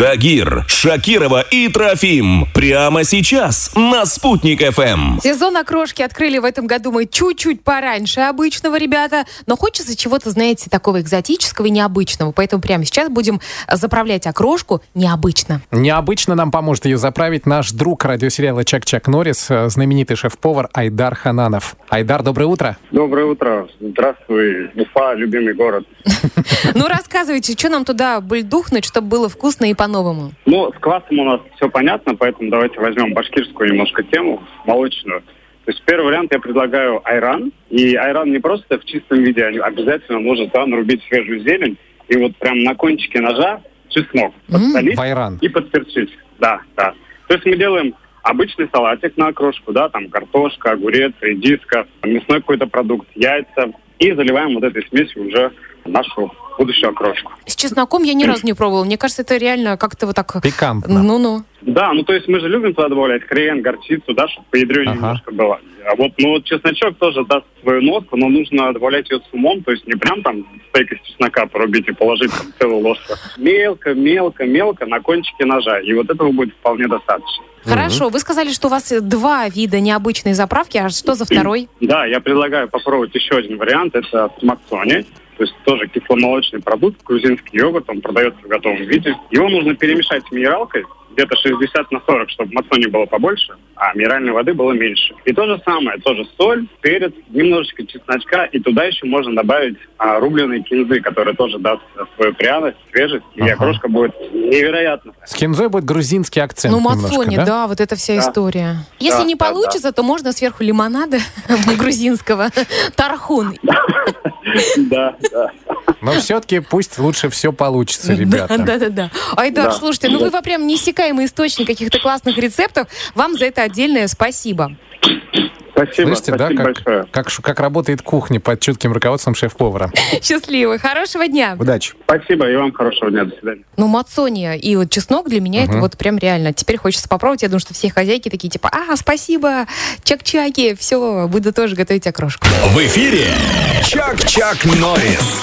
Тагир, Шакирова и Трофим. Прямо сейчас на «Спутник ФМ». Сезон окрошки открыли в этом году мы чуть-чуть пораньше обычного, ребята. Но хочется чего-то, знаете, такого экзотического и необычного. Поэтому прямо сейчас будем заправлять окрошку необычно. Необычно нам поможет ее заправить наш друг радиосериала «Чак-Чак Норрис», э, знаменитый шеф-повар Айдар Хананов. Айдар, доброе утро. Доброе утро. Здравствуй, Уфа, любимый город. Ну, рассказывайте, что нам туда бульдухнуть, чтобы было вкусно и по-новому? Ну, с квасом у нас все понятно, поэтому давайте возьмем башкирскую немножко тему, молочную. То есть первый вариант я предлагаю айран. И айран не просто в чистом виде, а обязательно нужно туда нарубить свежую зелень. И вот прям на кончике ножа чеснок подсолить айран. и подперчить. Да, да. То есть мы делаем обычный салатик на окрошку, да, там картошка, огурец, редиска, мясной какой-то продукт, яйца. И заливаем вот этой смесью уже нашу будущую окрошку. С чесноком я ни разу не пробовала. Мне кажется, это реально как-то вот так... Пикантно. Ну-ну. Да, ну то есть мы же любим туда добавлять хрен, горчицу, да, чтобы по ядрю Ага. немножко было. А вот, ну вот чесночок тоже даст свою нотку, но нужно добавлять ее с умом, то есть не прям там стейк из чеснока порубить и положить там целую ложку. Мелко, мелко, мелко на кончике ножа. И вот этого будет вполне достаточно. Хорошо, вы сказали, что у вас два вида необычной заправки, а что за второй? Да, я предлагаю попробовать еще один вариант. Это смаксони. То есть тоже кисломолочный продукт, грузинский йогурт, он продается в готовом виде. Его нужно перемешать с минералкой, где-то 60 на 40, чтобы максони было побольше, а минеральной воды было меньше. И то же самое, тоже соль, перец, немножечко чесночка, и туда еще можно добавить а, рубленые кинзы, которые тоже даст свою пряность, свежесть, и Ага. окрошка будет невероятно. С кинзой будет грузинский акцент Ну, мацони, да? да? вот эта вся Да. история. Если Да, не да, получится, то можно сверху лимонада грузинского, тархун. Да, да. Но все-таки пусть лучше все получится, ребята. Да, да, да. Айдар, Да. слушайте, ну вы прям неиссякаемый источник каких-то классных рецептов. Вам за это отдельное спасибо. Спасибо, Слышите, да, спасибо как, большое. как, как работает кухня под чутким руководством шеф-повара. Счастливо, хорошего дня. Удачи. Спасибо, и вам хорошего дня, до свидания. Ну, мацония и вот чеснок для меня это Мгм. вот прям реально. Теперь хочется попробовать. Я думаю, что все хозяйки такие типа, а, спасибо, чак-чаки, все, буду тоже готовить окрошку. В эфире Чак-Чак Норрис.